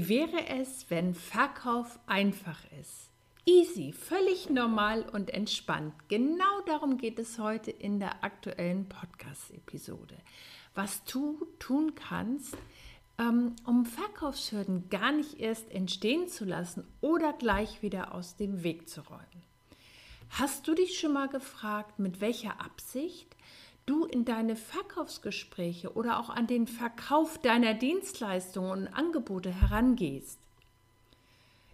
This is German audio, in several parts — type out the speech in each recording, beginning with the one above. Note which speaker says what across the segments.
Speaker 1: Wie wäre es, wenn Verkauf einfach ist? Easy, völlig normal und entspannt. Genau darum geht es heute in der aktuellen Podcast-Episode. Was du tun kannst, ähm, um Verkaufshürden gar nicht erst entstehen zu lassen oder gleich wieder aus dem Weg zu räumen. Hast du dich schon mal gefragt, mit welcher Absicht du in deine Verkaufsgespräche oder auch an den Verkauf deiner Dienstleistungen und Angebote herangehst.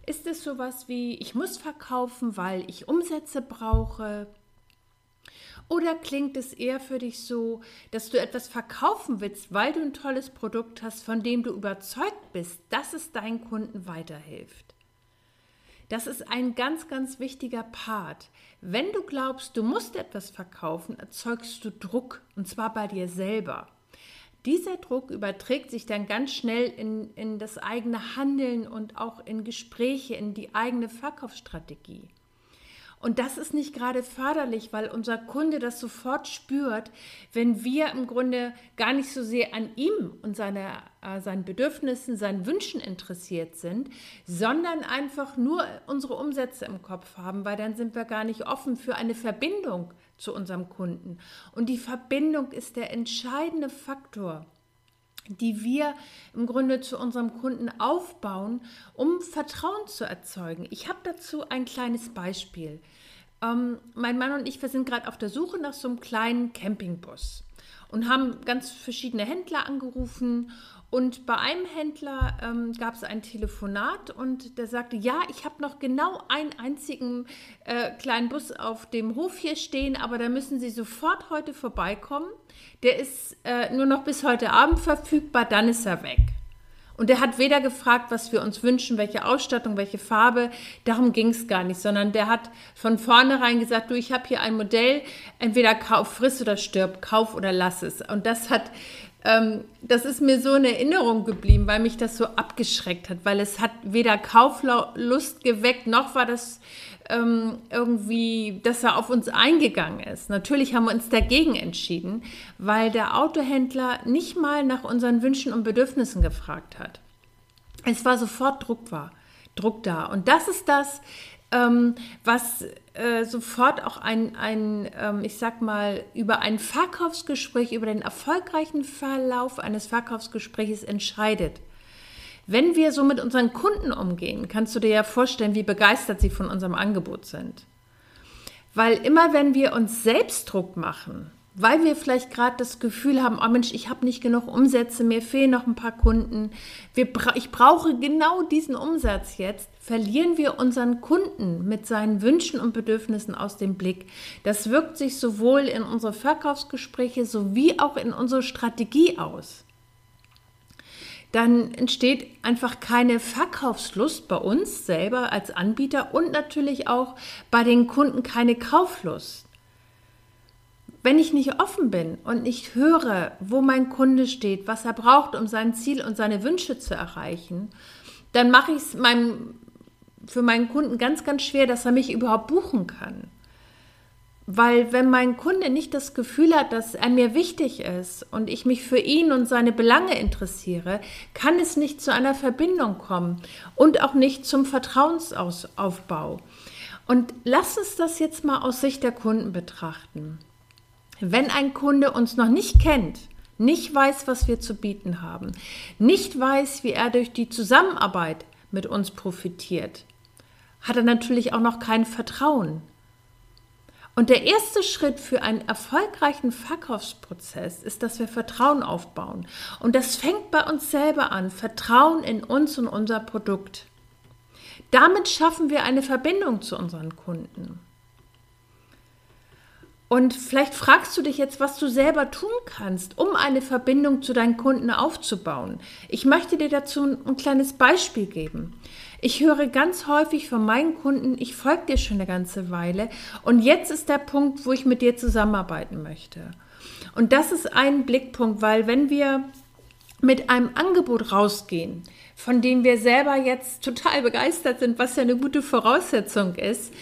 Speaker 1: Ist es sowas wie, ich muss verkaufen, weil ich Umsätze brauche? Oder klingt es eher für dich so, dass du etwas verkaufen willst, weil du ein tolles Produkt hast, von dem du überzeugt bist, dass es deinen Kunden weiterhilft? Das ist ein ganz, ganz wichtiger Part. Wenn du glaubst, du musst etwas verkaufen, erzeugst du Druck und zwar bei dir selber. Dieser Druck überträgt sich dann ganz schnell in, in das eigene Handeln und auch in Gespräche, in die eigene Verkaufsstrategie. Und das ist nicht gerade förderlich, weil unser Kunde das sofort spürt, wenn wir im Grunde gar nicht so sehr an ihm und seine, äh, seinen Bedürfnissen, seinen Wünschen interessiert sind, sondern einfach nur unsere Umsätze im Kopf haben, weil dann sind wir gar nicht offen für eine Verbindung zu unserem Kunden. Und die Verbindung ist der entscheidende Faktor die wir im Grunde zu unserem Kunden aufbauen, um Vertrauen zu erzeugen. Ich habe dazu ein kleines Beispiel. Ähm, mein Mann und ich, wir sind gerade auf der Suche nach so einem kleinen Campingbus und haben ganz verschiedene Händler angerufen. Und bei einem Händler ähm, gab es ein Telefonat und der sagte, ja, ich habe noch genau einen einzigen äh, kleinen Bus auf dem Hof hier stehen, aber da müssen Sie sofort heute vorbeikommen. Der ist äh, nur noch bis heute Abend verfügbar, dann ist er weg. Und er hat weder gefragt, was wir uns wünschen, welche Ausstattung, welche Farbe, darum ging es gar nicht, sondern der hat von vornherein gesagt, du, ich habe hier ein Modell, entweder kauf, friss oder stirb, kauf oder lass es. Und das hat, ähm, das ist mir so in Erinnerung geblieben, weil mich das so abgeschreckt hat, weil es hat weder Kauflust geweckt, noch war das ähm, irgendwie, dass er auf uns eingegangen ist. Natürlich haben wir uns dagegen entschieden, weil der Autohändler nicht mal nach unseren Wünschen und Bedürfnissen gefragt hat. Es war sofort Druck, war, Druck da. Und das ist das, ähm, was äh, sofort auch ein, ein ähm, ich sag mal, über ein Verkaufsgespräch, über den erfolgreichen Verlauf eines Verkaufsgesprächs entscheidet. Wenn wir so mit unseren Kunden umgehen, kannst du dir ja vorstellen, wie begeistert sie von unserem Angebot sind. Weil immer wenn wir uns selbst Druck machen, weil wir vielleicht gerade das Gefühl haben, oh Mensch, ich habe nicht genug Umsätze, mir fehlen noch ein paar Kunden, wir, ich brauche genau diesen Umsatz jetzt, verlieren wir unseren Kunden mit seinen Wünschen und Bedürfnissen aus dem Blick. Das wirkt sich sowohl in unsere Verkaufsgespräche sowie auch in unsere Strategie aus dann entsteht einfach keine Verkaufslust bei uns selber als Anbieter und natürlich auch bei den Kunden keine Kauflust. Wenn ich nicht offen bin und nicht höre, wo mein Kunde steht, was er braucht, um sein Ziel und seine Wünsche zu erreichen, dann mache ich es meinem, für meinen Kunden ganz, ganz schwer, dass er mich überhaupt buchen kann. Weil wenn mein Kunde nicht das Gefühl hat, dass er mir wichtig ist und ich mich für ihn und seine Belange interessiere, kann es nicht zu einer Verbindung kommen und auch nicht zum Vertrauensaufbau. Und lass uns das jetzt mal aus Sicht der Kunden betrachten. Wenn ein Kunde uns noch nicht kennt, nicht weiß, was wir zu bieten haben, nicht weiß, wie er durch die Zusammenarbeit mit uns profitiert, hat er natürlich auch noch kein Vertrauen. Und der erste Schritt für einen erfolgreichen Verkaufsprozess ist, dass wir Vertrauen aufbauen. Und das fängt bei uns selber an. Vertrauen in uns und unser Produkt. Damit schaffen wir eine Verbindung zu unseren Kunden. Und vielleicht fragst du dich jetzt, was du selber tun kannst, um eine Verbindung zu deinen Kunden aufzubauen. Ich möchte dir dazu ein kleines Beispiel geben. Ich höre ganz häufig von meinen Kunden, ich folge dir schon eine ganze Weile und jetzt ist der Punkt, wo ich mit dir zusammenarbeiten möchte. Und das ist ein Blickpunkt, weil wenn wir mit einem Angebot rausgehen, von dem wir selber jetzt total begeistert sind, was ja eine gute Voraussetzung ist,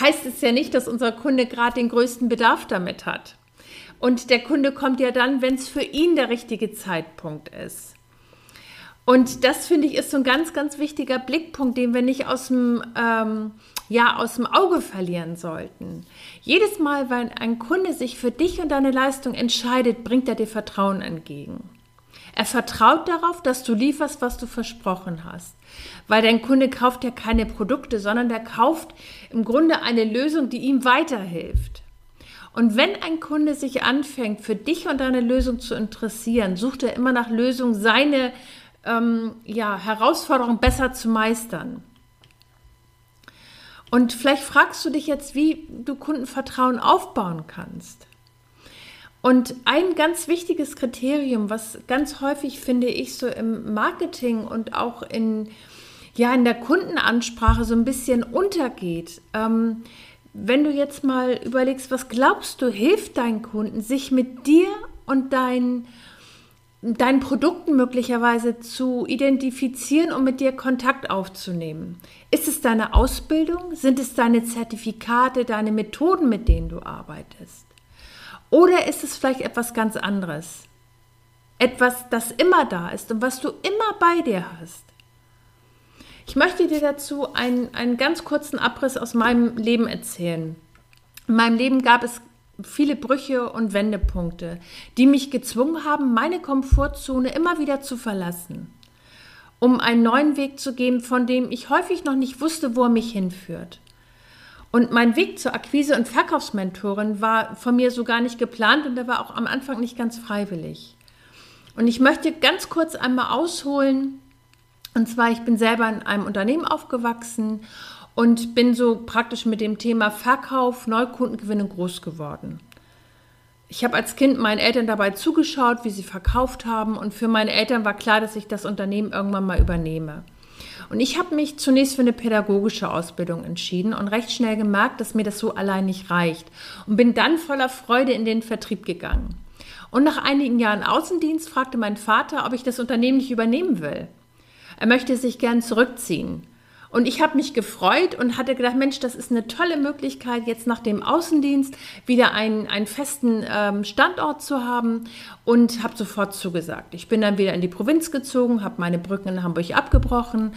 Speaker 1: heißt es ja nicht, dass unser Kunde gerade den größten Bedarf damit hat. Und der Kunde kommt ja dann, wenn es für ihn der richtige Zeitpunkt ist. Und das finde ich ist so ein ganz, ganz wichtiger Blickpunkt, den wir nicht aus dem, ähm, ja, aus dem Auge verlieren sollten. Jedes Mal, wenn ein Kunde sich für dich und deine Leistung entscheidet, bringt er dir Vertrauen entgegen. Er vertraut darauf, dass du lieferst, was du versprochen hast. Weil dein Kunde kauft ja keine Produkte, sondern der kauft im Grunde eine Lösung, die ihm weiterhilft. Und wenn ein Kunde sich anfängt, für dich und deine Lösung zu interessieren, sucht er immer nach Lösungen, seine ähm, ja, Herausforderung besser zu meistern. Und vielleicht fragst du dich jetzt, wie du Kundenvertrauen aufbauen kannst. Und ein ganz wichtiges Kriterium, was ganz häufig, finde ich, so im Marketing und auch in, ja, in der Kundenansprache so ein bisschen untergeht. Ähm, wenn du jetzt mal überlegst, was glaubst du, hilft deinen Kunden, sich mit dir und deinen deinen Produkten möglicherweise zu identifizieren und mit dir Kontakt aufzunehmen? Ist es deine Ausbildung? Sind es deine Zertifikate, deine Methoden, mit denen du arbeitest? Oder ist es vielleicht etwas ganz anderes? Etwas, das immer da ist und was du immer bei dir hast. Ich möchte dir dazu einen, einen ganz kurzen Abriss aus meinem Leben erzählen. In meinem Leben gab es viele Brüche und Wendepunkte, die mich gezwungen haben, meine Komfortzone immer wieder zu verlassen, um einen neuen Weg zu gehen, von dem ich häufig noch nicht wusste, wo er mich hinführt. Und mein Weg zur Akquise- und Verkaufsmentorin war von mir so gar nicht geplant und der war auch am Anfang nicht ganz freiwillig. Und ich möchte ganz kurz einmal ausholen. Und zwar, ich bin selber in einem Unternehmen aufgewachsen und bin so praktisch mit dem Thema Verkauf, Neukundengewinnung groß geworden. Ich habe als Kind meinen Eltern dabei zugeschaut, wie sie verkauft haben und für meine Eltern war klar, dass ich das Unternehmen irgendwann mal übernehme. Und ich habe mich zunächst für eine pädagogische Ausbildung entschieden und recht schnell gemerkt, dass mir das so allein nicht reicht und bin dann voller Freude in den Vertrieb gegangen. Und nach einigen Jahren Außendienst fragte mein Vater, ob ich das Unternehmen nicht übernehmen will. Er möchte sich gern zurückziehen. Und ich habe mich gefreut und hatte gedacht, Mensch, das ist eine tolle Möglichkeit, jetzt nach dem Außendienst wieder einen, einen festen ähm, Standort zu haben und habe sofort zugesagt. Ich bin dann wieder in die Provinz gezogen, habe meine Brücken in Hamburg abgebrochen,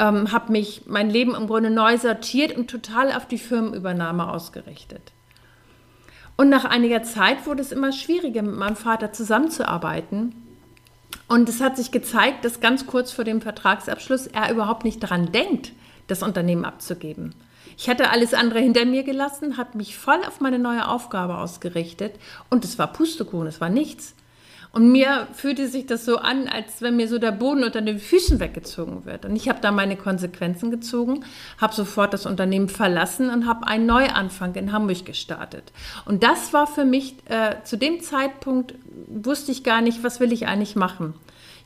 Speaker 1: ähm, habe mich mein Leben im Grunde neu sortiert und total auf die Firmenübernahme ausgerichtet. Und nach einiger Zeit wurde es immer schwieriger, mit meinem Vater zusammenzuarbeiten. Und es hat sich gezeigt, dass ganz kurz vor dem Vertragsabschluss er überhaupt nicht daran denkt, das Unternehmen abzugeben. Ich hatte alles andere hinter mir gelassen, habe mich voll auf meine neue Aufgabe ausgerichtet und es war Pustekuchen, es war nichts. Und mir fühlte sich das so an, als wenn mir so der Boden unter den Füßen weggezogen wird. Und ich habe da meine Konsequenzen gezogen, habe sofort das Unternehmen verlassen und habe einen Neuanfang in Hamburg gestartet. Und das war für mich, äh, zu dem Zeitpunkt wusste ich gar nicht, was will ich eigentlich machen.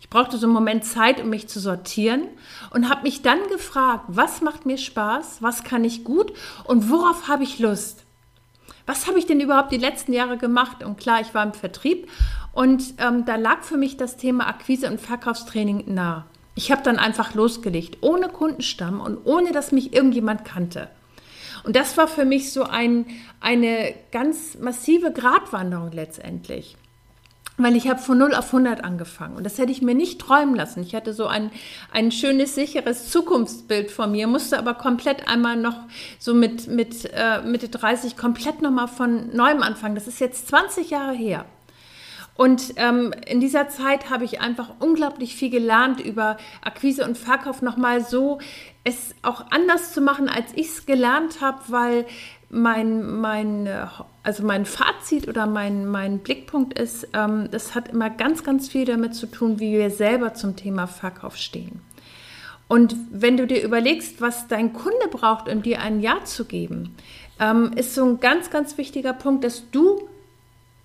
Speaker 1: Ich brauchte so einen Moment Zeit, um mich zu sortieren und habe mich dann gefragt, was macht mir Spaß, was kann ich gut und worauf habe ich Lust was habe ich denn überhaupt die letzten Jahre gemacht? Und klar, ich war im Vertrieb und ähm, da lag für mich das Thema Akquise und Verkaufstraining nah. Ich habe dann einfach losgelegt, ohne Kundenstamm und ohne, dass mich irgendjemand kannte. Und das war für mich so ein, eine ganz massive Gratwanderung letztendlich weil ich habe von 0 auf 100 angefangen und das hätte ich mir nicht träumen lassen. Ich hatte so ein, ein schönes, sicheres Zukunftsbild vor mir, musste aber komplett einmal noch so mit, mit äh, Mitte 30 komplett nochmal von neuem anfangen. Das ist jetzt 20 Jahre her. Und ähm, in dieser Zeit habe ich einfach unglaublich viel gelernt über Akquise und Verkauf nochmal so, es auch anders zu machen, als ich es gelernt habe, weil mein, mein, also mein Fazit oder mein, mein Blickpunkt ist, ähm, das hat immer ganz, ganz viel damit zu tun, wie wir selber zum Thema Verkauf stehen. Und wenn du dir überlegst, was dein Kunde braucht, um dir ein Ja zu geben, ähm, ist so ein ganz, ganz wichtiger Punkt, dass du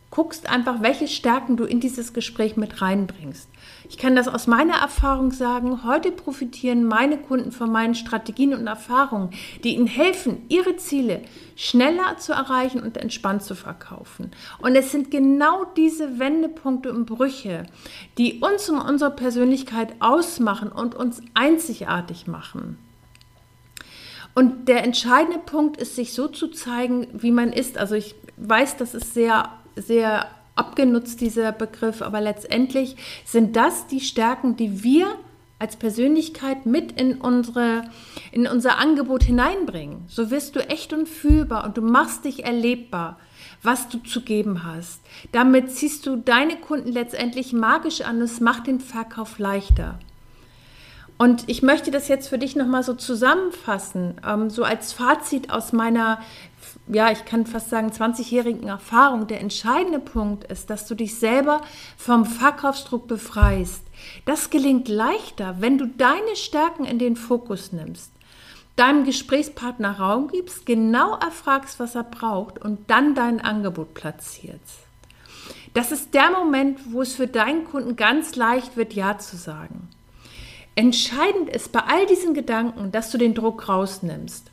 Speaker 1: guckst einfach, welche Stärken du in dieses Gespräch mit reinbringst. Ich kann das aus meiner Erfahrung sagen. Heute profitieren meine Kunden von meinen Strategien und Erfahrungen, die ihnen helfen, ihre Ziele schneller zu erreichen und entspannt zu verkaufen. Und es sind genau diese Wendepunkte und Brüche, die uns und unsere Persönlichkeit ausmachen und uns einzigartig machen. Und der entscheidende Punkt ist, sich so zu zeigen, wie man ist. Also ich weiß, das ist sehr sehr abgenutzt, dieser Begriff, aber letztendlich sind das die Stärken, die wir als Persönlichkeit mit in, unsere, in unser Angebot hineinbringen. So wirst du echt und fühlbar und du machst dich erlebbar, was du zu geben hast. Damit ziehst du deine Kunden letztendlich magisch an es macht den Verkauf leichter. Und ich möchte das jetzt für dich nochmal so zusammenfassen, ähm, so als Fazit aus meiner ja, ich kann fast sagen, 20-jährigen Erfahrung, der entscheidende Punkt ist, dass du dich selber vom Verkaufsdruck befreist. Das gelingt leichter, wenn du deine Stärken in den Fokus nimmst, deinem Gesprächspartner Raum gibst, genau erfragst, was er braucht und dann dein Angebot platzierst. Das ist der Moment, wo es für deinen Kunden ganz leicht wird, Ja zu sagen. Entscheidend ist bei all diesen Gedanken, dass du den Druck rausnimmst.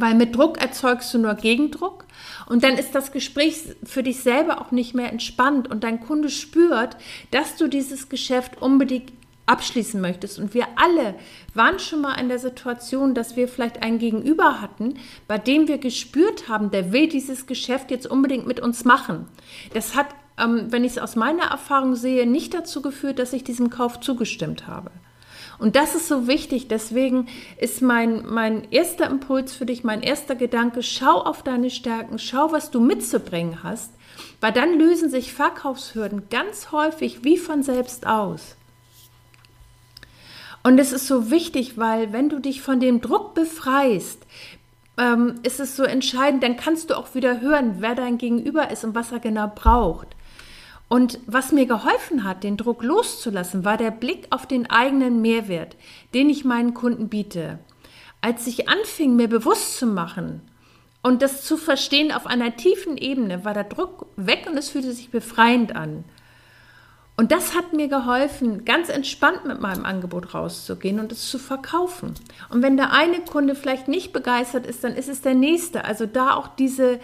Speaker 1: Weil mit Druck erzeugst du nur Gegendruck und dann ist das Gespräch für dich selber auch nicht mehr entspannt und dein Kunde spürt, dass du dieses Geschäft unbedingt abschließen möchtest. Und wir alle waren schon mal in der Situation, dass wir vielleicht einen Gegenüber hatten, bei dem wir gespürt haben, der will dieses Geschäft jetzt unbedingt mit uns machen. Das hat, ähm, wenn ich es aus meiner Erfahrung sehe, nicht dazu geführt, dass ich diesem Kauf zugestimmt habe. Und das ist so wichtig. Deswegen ist mein, mein erster Impuls für dich, mein erster Gedanke, schau auf deine Stärken, schau, was du mitzubringen hast, weil dann lösen sich Verkaufshürden ganz häufig wie von selbst aus. Und es ist so wichtig, weil wenn du dich von dem Druck befreist, ähm, ist es so entscheidend, dann kannst du auch wieder hören, wer dein Gegenüber ist und was er genau braucht. Und was mir geholfen hat, den Druck loszulassen, war der Blick auf den eigenen Mehrwert, den ich meinen Kunden biete. Als ich anfing, mir bewusst zu machen und das zu verstehen auf einer tiefen Ebene, war der Druck weg und es fühlte sich befreiend an. Und das hat mir geholfen, ganz entspannt mit meinem Angebot rauszugehen und es zu verkaufen. Und wenn der eine Kunde vielleicht nicht begeistert ist, dann ist es der nächste. Also da auch diese,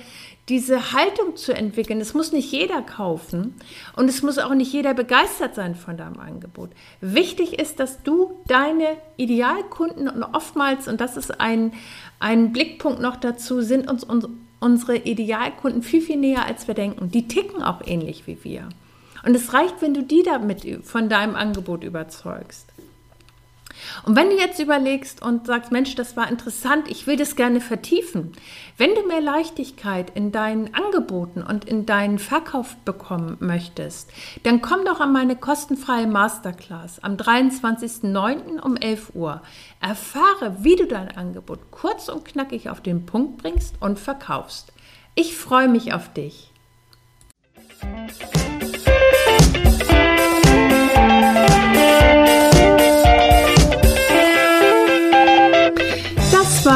Speaker 1: diese Haltung zu entwickeln. Es muss nicht jeder kaufen und es muss auch nicht jeder begeistert sein von deinem Angebot. Wichtig ist, dass du deine Idealkunden und oftmals, und das ist ein, ein Blickpunkt noch dazu, sind uns, uns unsere Idealkunden viel, viel näher, als wir denken. Die ticken auch ähnlich wie wir. Und es reicht, wenn du die damit von deinem Angebot überzeugst. Und wenn du jetzt überlegst und sagst, Mensch, das war interessant, ich will das gerne vertiefen, wenn du mehr Leichtigkeit in deinen Angeboten und in deinen Verkauf bekommen möchtest, dann komm doch an meine kostenfreie Masterclass am 23.09. um 11 Uhr. Erfahre, wie du dein Angebot kurz und knackig auf den Punkt bringst und verkaufst. Ich freue mich auf dich.